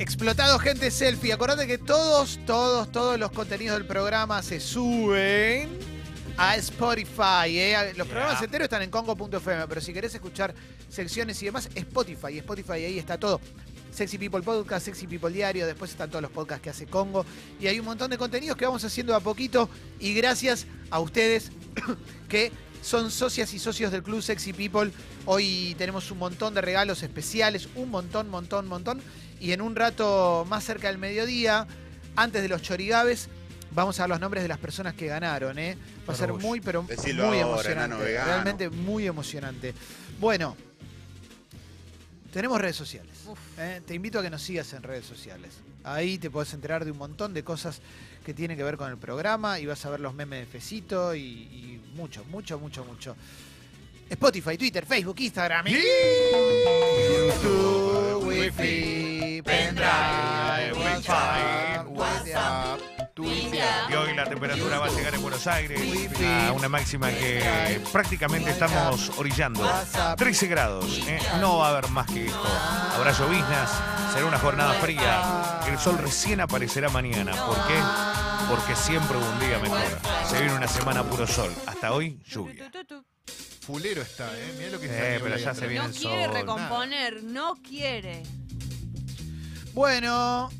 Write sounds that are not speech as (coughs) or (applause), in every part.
Explotado gente selfie. Acordate que todos, todos, todos los contenidos del programa se suben a Spotify. ¿eh? Los programas enteros están en congo.fm, pero si querés escuchar secciones y demás, Spotify. Spotify ahí está todo. Sexy People Podcast, Sexy People Diario, después están todos los podcasts que hace Congo. Y hay un montón de contenidos que vamos haciendo a poquito. Y gracias a ustedes (coughs) que son socias y socios del Club Sexy People. Hoy tenemos un montón de regalos especiales, un montón, montón, montón. Y en un rato más cerca del mediodía, antes de los chorigabes, vamos a dar los nombres de las personas que ganaron. ¿eh? Va a ser muy, pero Decilo muy ahora, emocionante. Realmente muy emocionante. Bueno, tenemos redes sociales. ¿eh? Te invito a que nos sigas en redes sociales. Ahí te podés enterar de un montón de cosas que tienen que ver con el programa y vas a ver los memes de Fecito y, y mucho, mucho, mucho, mucho. Spotify, Twitter, Facebook, Instagram, y YouTube, Wi-Fi, WhatsApp, Twitter. Y hoy la temperatura va a llegar en Buenos Aires Wifi. a una máxima que prácticamente estamos orillando. WhatsApp. 13 grados, ¿eh? no va a haber más que esto. Habrá lloviznas, será una jornada fría. El sol recién aparecerá mañana. ¿Por qué? Porque siempre hubo un día mejor. Se viene una semana puro sol. Hasta hoy, lluvia. Fulero está, ¿eh? Mirá lo que Eh, está pero ya se viene No el quiere sol. recomponer, no quiere. Bueno,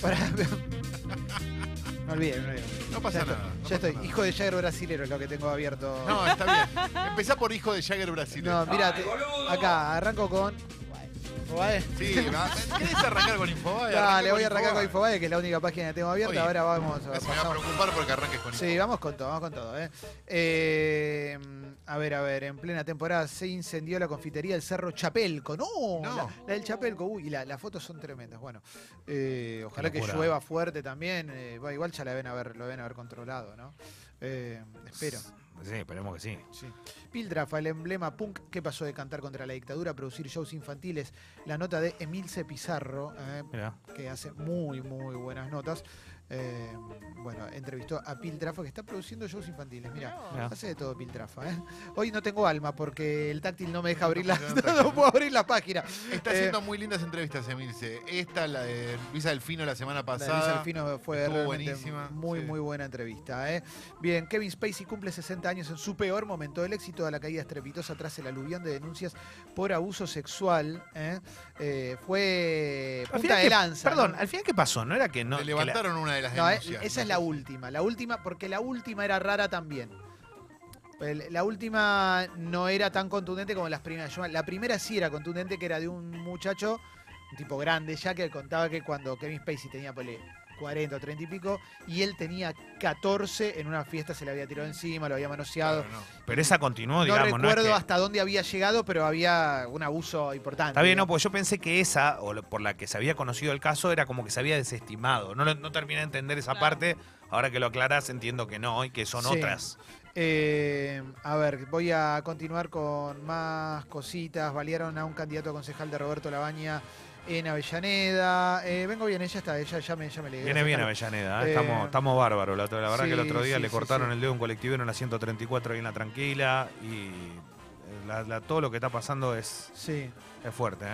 para... (laughs) me olvidé, me olvidé. No pasa Ya nada. estoy, no ya pasa estoy. nada. Hijo de Jagger brasilero es lo que tengo abierto. No, está bien. Empezá por hijo de Jagger Brasil. No, mira, acá arranco con. Infobae. Sí, va. ¿querés arrancar con Infobae? Dale, voy a arrancar con Infobae. Infobae, que es la única página que tengo abierta. Oye, Ahora vamos a Me va a preocupar porque arranques con Sí, vamos con todo, vamos con todo. ¿eh? Eh, a ver, a ver, en plena temporada se incendió la confitería del Cerro Chapelco. No, No. La, la del Chapelco. Uy, la- las fotos son tremendas. Bueno, eh, ojalá que llueva fuerte también. eh, bueno, igual ya la ven a ver, lo ven haber controlado, ¿no? Eh, espero. Sí, esperemos que sí. Sí. Piltrafa, el emblema punk que pasó de cantar contra la dictadura a producir shows infantiles. La nota de Emilce Pizarro, eh, que hace muy, muy buenas notas. Eh, bueno, entrevistó a Piltrafa, que está produciendo shows infantiles. Mira, Mirá. hace de todo Piltrafa. ¿eh? Hoy no tengo alma porque el táctil no me deja abrir la, (laughs) No, puedo abrir la página. Está Eh, haciendo muy lindas entrevistas, Emilce. Esta, la de Luisa Delfino la semana La de pasada. Alfino fue estuvo realmente buenísima, muy, sí. muy buena entrevista. ¿eh? Bien, Kevin Spacey cumple 60 años en su peor momento. El éxito de la caída estrepitosa tras el aluvión de denuncias por abuso sexual ¿eh? Eh, fue punta de ¿qué- lanza. Perdón, ¿no? al final, ¿qué pasó? ¿No era que no? Le que la- levantaron una de las No, eh, denuncias. esa es la última. La última, porque la última era rara también. La última no era tan contundente como las primeras. La primera sí era contundente, que era de un muchacho, un tipo grande ya, que contaba que cuando Kevin Spacey tenía ponele, 40 o 30 y pico, y él tenía 14, en una fiesta se le había tirado encima, lo había manoseado. Claro, no. Pero esa continuó, No digamos. recuerdo es que- hasta dónde había llegado, pero había un abuso importante. Está bien, no, porque yo pensé que esa, o por la que se había conocido el caso, era como que se había desestimado. No, lo- no terminé de entender esa Claro. parte. Ahora que lo aclarás, entiendo que no, y que son Sí. otras. Eh, a ver, voy a continuar con más cositas. Balearon a un candidato a concejal de Roberto Labaña en Avellaneda. Eh, vengo bien, ella está, ella ya me, ya me le Viene bien Avellaneda, ¿eh? Estamos, estamos bárbaros. La, la verdad que el otro día sí, le cortaron sí. el dedo a un colectivero en la 134 ahí en la tranquila. Y la- la- todo lo que está pasando es, Sí. es fuerte,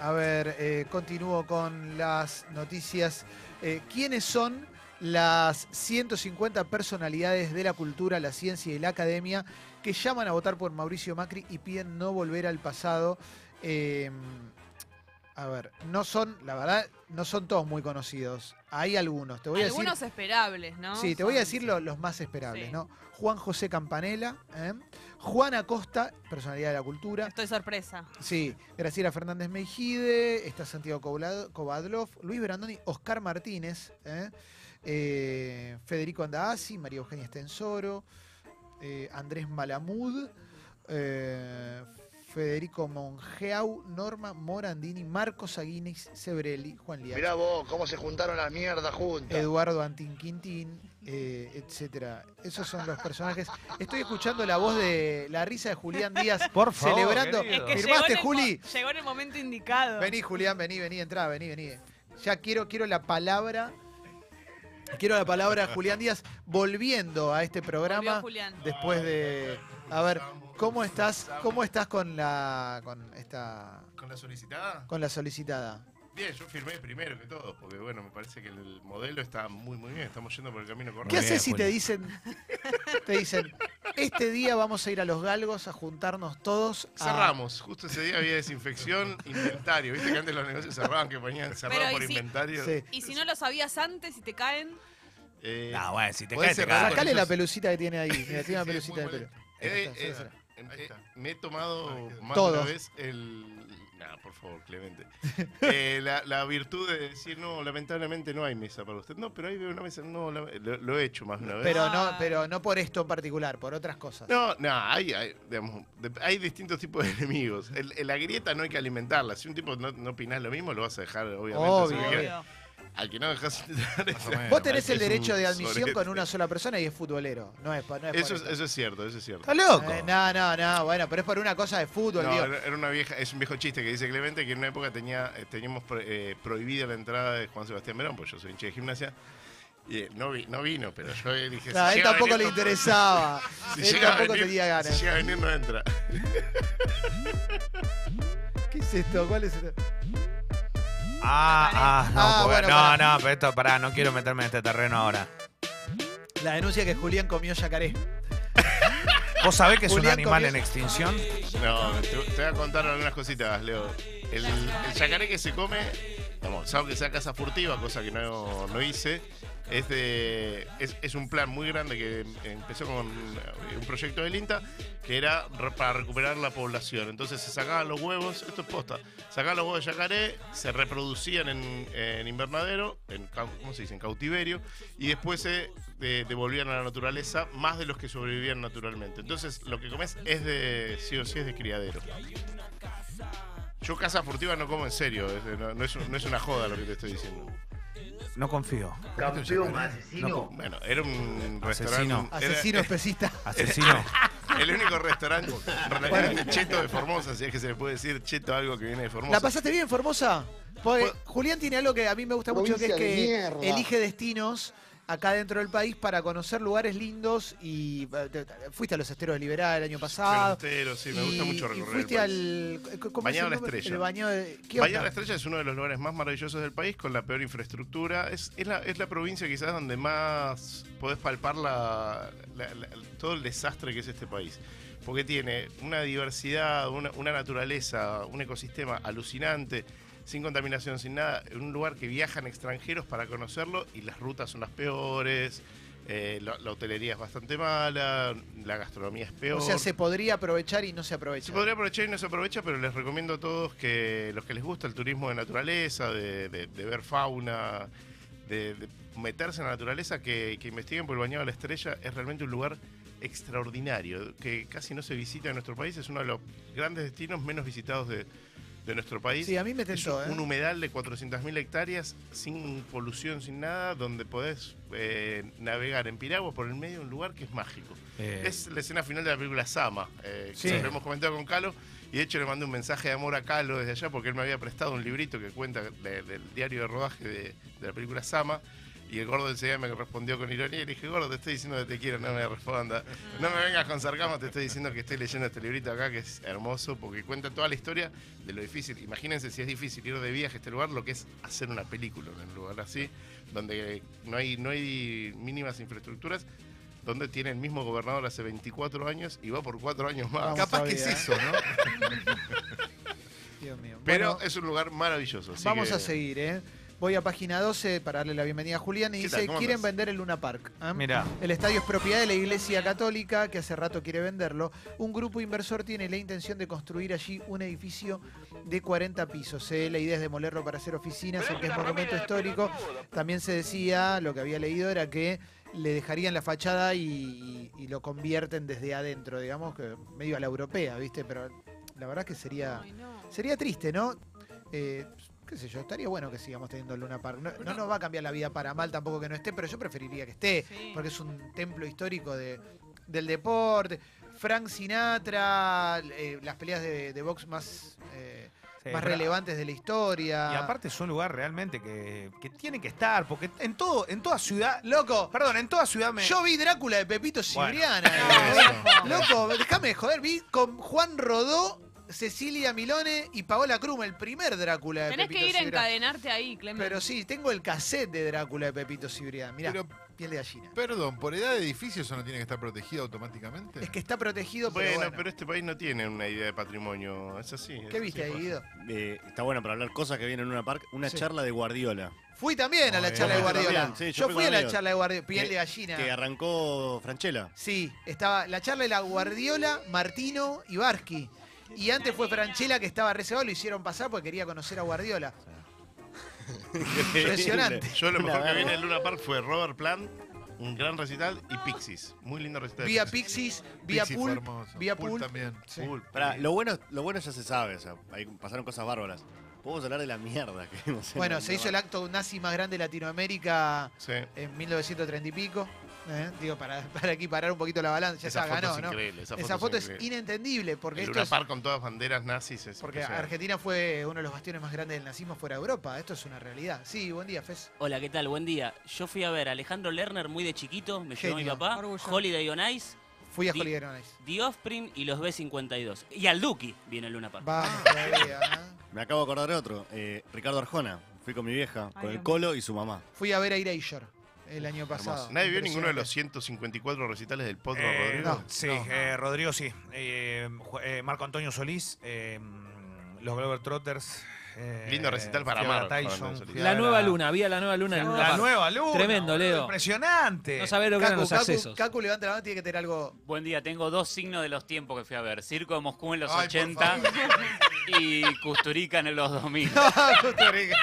a ver, continúo con las noticias. ¿Quiénes son las 150 personalidades de la cultura, la ciencia y la academia que llaman a votar por Mauricio Macri y piden no volver al pasado? Eh, a ver, no son, la verdad, no son todos muy conocidos. Hay algunos. Te voy a decir. Algunos esperables, ¿no? Sí, te voy a decir lo- los más esperables, Sí. ¿no? Juan José Campanella, ¿eh? Juan Acosta, personalidad de la cultura. Estoy sorpresa. Sí, Graciela Fernández Meijide, está Santiago Kovadlov, Luis Brandoni, Oscar Martínez, ¿eh? Eh, Federico Andaasi, María Eugenia Estensoro, eh, Andrés Malamud, eh, Federico Mongeau, Norma Morandini, Marcos Aguinis, Sebrelli, Juan Liach. Mirá vos, cómo se juntaron las mierdas juntas. Eduardo Antín Quintín, eh, etcétera. Esos son los personajes. Estoy escuchando la voz de la risa de Julián Díaz (laughs) Por favor, celebrando. Es que ¿Firmaste, llegó en el Juli? mo- Llegó en el momento indicado. Vení, Julián, vení, vení, entrá, vení, vení. Ya quiero, quiero la palabra. Quiero la palabra de Julián Díaz volviendo a este programa Julián. después de, A ver, ¿cómo estás? ¿Cómo estás con la con esta ¿Con la solicitada? con la solicitada? Bien, yo firmé primero que todo, porque bueno, me parece que el modelo está muy, muy bien. Estamos yendo por el camino correcto. ¿Qué haces si te dicen te dicen este día vamos a ir a los galgos a juntarnos todos a- Cerramos, justo ese día había desinfección, inventario. Viste que antes los negocios cerraban, que ponían cerrado Pero, por ¿y si- inventario. Sí. Y si no lo sabías antes y te caen, Eh, No, bueno, si te Podés caes, te cerrar caes. Sacale la pelucita que tiene ahí. (laughs) Mira, tiene una Sí, pelucita de muy pelo. bueno. Ahí Eh, está, eh, sacásela. eh, eh, me he tomado más una vez el. Nah, por favor, Clemente. (laughs) Eh, la, la virtud de decir, no, lamentablemente no hay mesa para usted. No, pero ahí veo una mesa. No, la- lo, lo he hecho más de una vez. Pero no, pero no por esto en particular, por otras cosas. No, no, hay, hay, digamos, de- hay distintos tipos de enemigos. El- el- la grieta no hay que alimentarla. Si un tipo no, no opinás lo mismo, lo vas a dejar, obviamente. Obvio. obvio. Al que no dejas (laughs) entrar es- menos. Vos tenés el derecho de admisión sorete. con una sola persona y es futbolero. No es, pa- no es por Eso es, eso es cierto, eso es cierto. ¿Estás loco? Eh, no, no, no, bueno, pero es por una cosa de fútbol, No, digo. era una vieja, es un viejo chiste que dice Clemente que en una época tenía, eh, teníamos pro- eh, prohibida la entrada de Juan Sebastián Verón, pues yo soy hincha de gimnasia. Y eh, no, vi- no vino, pero yo dije. Claro, a él tampoco venir, le no- interesaba. (laughs) Si él llega tampoco venir- tenía ganas. Si llega a venir, no entra. (laughs) ¿Qué es esto? ¿Cuál es esto? Ah, ah, no, Ah, porque- bueno, no, pará. no, pero esto, pará, no quiero meterme en este terreno ahora. La denuncia que Julián comió yacaré. (laughs) ¿Vos sabés que es un Julián animal comió- en extinción? No, te, te voy a contar algunas cositas, Leo. El, el yacaré que se come, vamos, salvo que sea casa furtiva, cosa que no, no hice, es, es, un plan muy grande que empezó con eh, un proyecto del INTA que era para recuperar la población. Entonces se sacaban los huevos, esto es posta, sacaban los huevos de yacaré, se reproducían en, invernadero, en, ¿cómo se dice? En cautiverio, y después se de- devolvían a la naturaleza más de los que sobrevivían naturalmente. Entonces lo que comes es de, sí o sí es de criadero. Yo casa furtiva no como en serio, no es una joda lo que te estoy diciendo. No confío. Campeón asesino. Bueno, era un Asesino. restaurante... era- Asesino especista. (laughs) Asesino. (laughs) El único restaurante relativamente cheto de Formosa, si es que se le puede decir cheto algo que viene de Formosa. ¿La pasaste bien, Formosa? Porque Julián tiene algo que a mí me gusta mucho, que es de que elige destinos acá dentro del país para conocer lugares lindos y eh, te- te- fuiste a los esteros de Liberal el año pasado. Pero sí, me gusta y- mucho y recorrer. fuiste el país. al ¿cómo es Bañado la? Estrella. El bañado de ¿qué Bahía de la? Estrella es uno de los lugares más maravillosos del país con la peor infraestructura. Es, es, la, es la provincia quizás donde más podés palpar la, la- la- todo el desastre que es este país. Porque tiene una diversidad, una, una naturaleza, un ecosistema alucinante, sin contaminación, sin nada. Un lugar que viajan extranjeros para conocerlo y las rutas son las peores. eh, la, la hotelería es bastante mala, la gastronomía es peor. O sea, se podría aprovechar y no se aprovecha. Se podría aprovechar y no se aprovecha, pero les recomiendo a todos que los que les gusta el turismo de naturaleza, de, de- de ver fauna, de, de meterse en la naturaleza, que, que investiguen por el Bañado de la Estrella. Es realmente un lugar extraordinario, que casi no se visita en nuestro país. Es uno de los grandes destinos menos visitados de, de nuestro país. Sí, a mí me Es un, ¿eh? un humedal de 400.000 hectáreas, sin polución, sin nada, donde podés eh, navegar en piragua por el medio de un lugar que es mágico. Eh, Es la escena final de la película Sama, eh, que Sí. hemos comentado con Calo. Y de hecho le mandé un mensaje de amor a Calo desde allá porque él me había prestado un librito que cuenta de- del diario de rodaje de, de la película Sama. Y el gordo enseguida me respondió con ironía y le dije, gordo, te estoy diciendo que te quiero, no me responda. No me vengas con sarcasmo, te estoy diciendo que estoy leyendo este librito acá que es hermoso porque cuenta toda la historia de lo difícil. Imagínense si es difícil ir de viaje a este lugar, lo que es hacer una película en un lugar así, donde no hay, no hay mínimas infraestructuras, donde tiene el mismo gobernador hace 24 años y va por 4 años más. Vamos Capaz que es eso, ¿no? (laughs) Dios mío. Pero Bueno, es un lugar maravilloso. así vamos que- a seguir, ¿eh? Voy a página 12 para darle la bienvenida a Julián y ¿Qué dice, quieren vender el Luna Park. ¿ah? Mira, El estadio es propiedad de la Iglesia Católica, que hace rato quiere venderlo. Un grupo inversor tiene la intención de construir allí un edificio de 40 pisos. ¿eh? La idea es demolerlo para hacer oficinas, aunque es monumento histórico. También se decía, lo que había leído era que le dejarían la fachada y, y- y lo convierten desde adentro, digamos, que medio a la europea, ¿viste? Pero la verdad que sería, sería triste, ¿no? Eh, qué sé yo, estaría bueno que sigamos teniendo el Luna Park. No, no nos va a cambiar la vida para mal tampoco que no esté, pero yo preferiría que esté Sí. porque es un templo histórico de, del deporte. Frank Sinatra, eh, las peleas de, de box más, eh, más pero- relevantes de la historia. Y aparte es un lugar realmente que, que tiene que estar, porque en todo, en toda ciudad, Loco, perdón, en toda ciudad me. yo vi Drácula de Pepito. Cibriana. Eh. (laughs) Loco, déjame de joder, vi con Juan Rodó, Cecilia Milone y Paola Krum, el primer Drácula de Tenés Pepito que ir a encadenarte ahí, Clemente. Pero sí, tengo el cassette de Drácula de Pepito Cibrián. Mirá, Pero, piel de gallina. perdón, ¿por edad de edificio eso no tiene que estar protegido automáticamente? Es que está protegido, pero Bueno, bueno. pero este país no tiene una idea de patrimonio. Es así. es ¿Qué así, viste ahí, pasa. Guido? Eh, está bueno para hablar cosas que vienen en una park. Una Sí. charla de Guardiola. Fui también a la charla de. Guardiola. También, sí, yo yo fui fui a la amigos. charla de Guardiola, piel de gallina. Que arrancó Franchella. Sí, estaba la charla de la Guardiola, Martino y Barsky. Y antes fue Franchella que estaba reservado, lo hicieron pasar porque quería conocer a Guardiola. Impresionante. Yo lo mejor que vi en el Luna Park fue Robert Plant, un gran recital, y Pixies. Muy lindo recital. Vía Pixies. Vía fue Pool, hermoso. vía Pool también. Sí. Pará, lo bueno, lo bueno ya se sabe, o sea, ahí pasaron cosas bárbaras. Podemos hablar de la mierda que vimos en Bueno, el se hizo el acto nazi más grande de Latinoamérica Sí. en 1930 y pico. ¿Eh? Digo, para, (laughs) para equiparar un poquito la balanza, ya Esa foto ganó, es ¿no? increíble. Esa, Esa foto es increíble. inentendible porque El esto Luna es Park con todas banderas nazis es porque. Argentina fue uno de los bastiones más grandes del nazismo fuera de Europa. Esto es una realidad. Sí, buen día, Fez. Hola, ¿qué tal? Buen día. Yo fui a ver a Alejandro Lerner muy de chiquito, me llevó mi Genio. papá, Orgullo. Holiday on Ice, Fui a Di- Holiday on Ice. The Offspring y los B52. Y al Duki viene el Luna Park. Vamos (laughs) todavía. ¿eh? Me acabo de acordar de otro. eh, Ricardo Arjona. Fui con mi vieja, Ay, con el Colo y su mamá. Fui a ver a Erasure el año pasado. Nadie vio ninguno de los Impresionante. 154 recitales del Potro Eh, Rodrigo. no. Sí, eh, Rodrigo sí. Eh, eh, Marco Antonio Solís, eh, los Glover Trotters. Eh, Lindo recital para fui a ver a Antonio Tyson, Solís. fui a La ver nueva a- luna, había la nueva luna en Luna La Park. nueva luna. Tremendo, boludo, Leo. Impresionante. No sabés lo que eran Cacu, los Cacu, accesos. Cacu, levanta la mano, tiene que tener algo. Buen día, tengo dos signos de los tiempos que fui a ver. Circo de Moscú en los Ay, por 80 y Custurica en los 2000. (laughs) Custurica.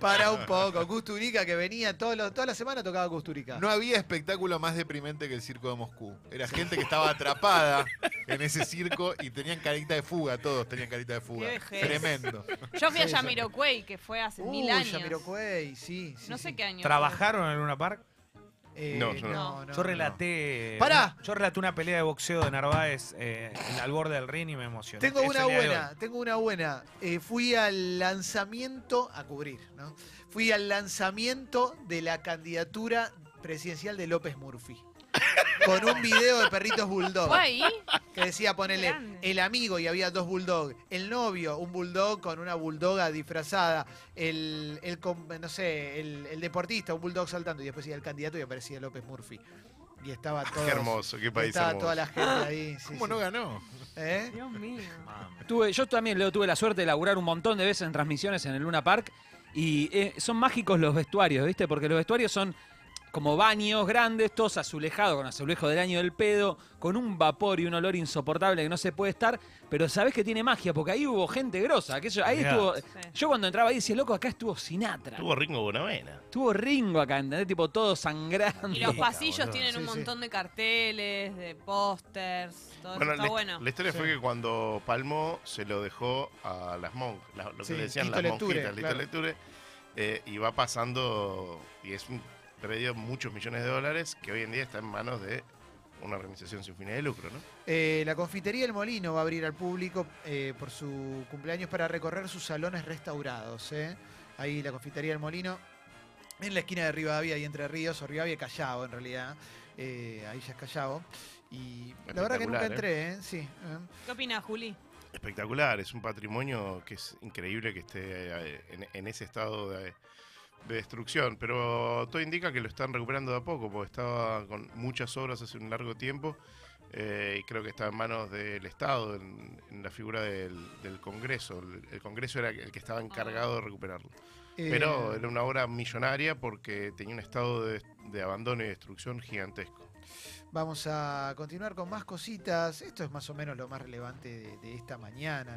Para un poco. Custurica que venía todos los- toda la semana tocaba Custurica. No había espectáculo más deprimente que el circo de Moscú. Era gente que estaba atrapada en ese circo y tenían carita de fuga, todos tenían carita de fuga. Qué vejez. Tremendo. Yo fui a Sí, sí. Yamiroquai, que fue hace Uy, mil años. Jamiroquai, sí, sí. no sí. sé qué año. ¿Trabajaron en Luna Park? Eh, No, yo no. Yo relaté. Pará. Yo relaté una pelea de boxeo de Narváez eh, en- al borde del ring y me emocioné. Tengo Es una el día de buena, hoy. tengo una buena. Eh, fui al lanzamiento, a cubrir, ¿no? Fui al lanzamiento de la candidatura presidencial de López Murphy. Con un video de perritos bulldog. ¿Fue ahí? Que decía ponerle Grande. el amigo y había dos bulldogs. El novio, un bulldog con una bulldoga disfrazada. El, el com- no sé, el, el deportista, un bulldog saltando. Y después decía el candidato y aparecía López Murphy. Y estaba todo. Qué hermoso, qué país Estaba hermoso. toda la gente ahí. sí, ¿Cómo sí. no ganó? ¿Eh? Dios mío. Tuve, yo también, Leo, tuve la suerte de laburar un montón de veces en transmisiones en el Luna Park. Y eh, son mágicos los vestuarios, ¿viste? Porque los vestuarios son como baños grandes, todos azulejados, con azulejo del año del pedo, con un vapor y un olor insoportable que no se puede estar. Pero sabés que tiene magia, porque ahí hubo gente grosa. Que eso- ahí Mirá. estuvo. Sí. Yo cuando entraba ahí decía, loco, acá estuvo Sinatra. Tuvo Ringo Bonavena. Estuvo Ringo acá, ¿entendés? Tipo todo sangrando. Y los pasillos tienen un sí. montón de carteles, de pósters, todo Bueno, eso la, está bueno. la historia Sí. fue que cuando Palmo se lo dejó a las monjas, la- lo que le decían las monjitas, Lito claro. Eh, y va pasando, y es un de muchos millones de dólares que hoy en día está en manos de una organización sin fines de lucro, ¿no? Eh, la confitería El Molino va a abrir al público eh, por su cumpleaños para recorrer sus salones restaurados. ¿eh? Ahí la confitería El Molino, en la esquina de Rivadavia y Entre Ríos, o Rivadavia y Callao en realidad. Eh, ahí ya es Callao. Y la verdad que nunca entré, ¿eh? Sí. ¿Qué opinas, Juli? Espectacular, es un patrimonio que es increíble que esté eh, en, en ese estado de, de destrucción, pero todo indica que lo están recuperando de a poco, porque estaba con muchas obras hace un largo tiempo eh, y creo que está en manos del Estado, en, en la figura del, del Congreso. El, el Congreso era el que estaba encargado de recuperarlo. Eh, Pero era una obra millonaria porque tenía un estado de, de abandono y destrucción gigantesco. Vamos a continuar con más cositas. Esto es más o menos lo más relevante de, de esta mañana.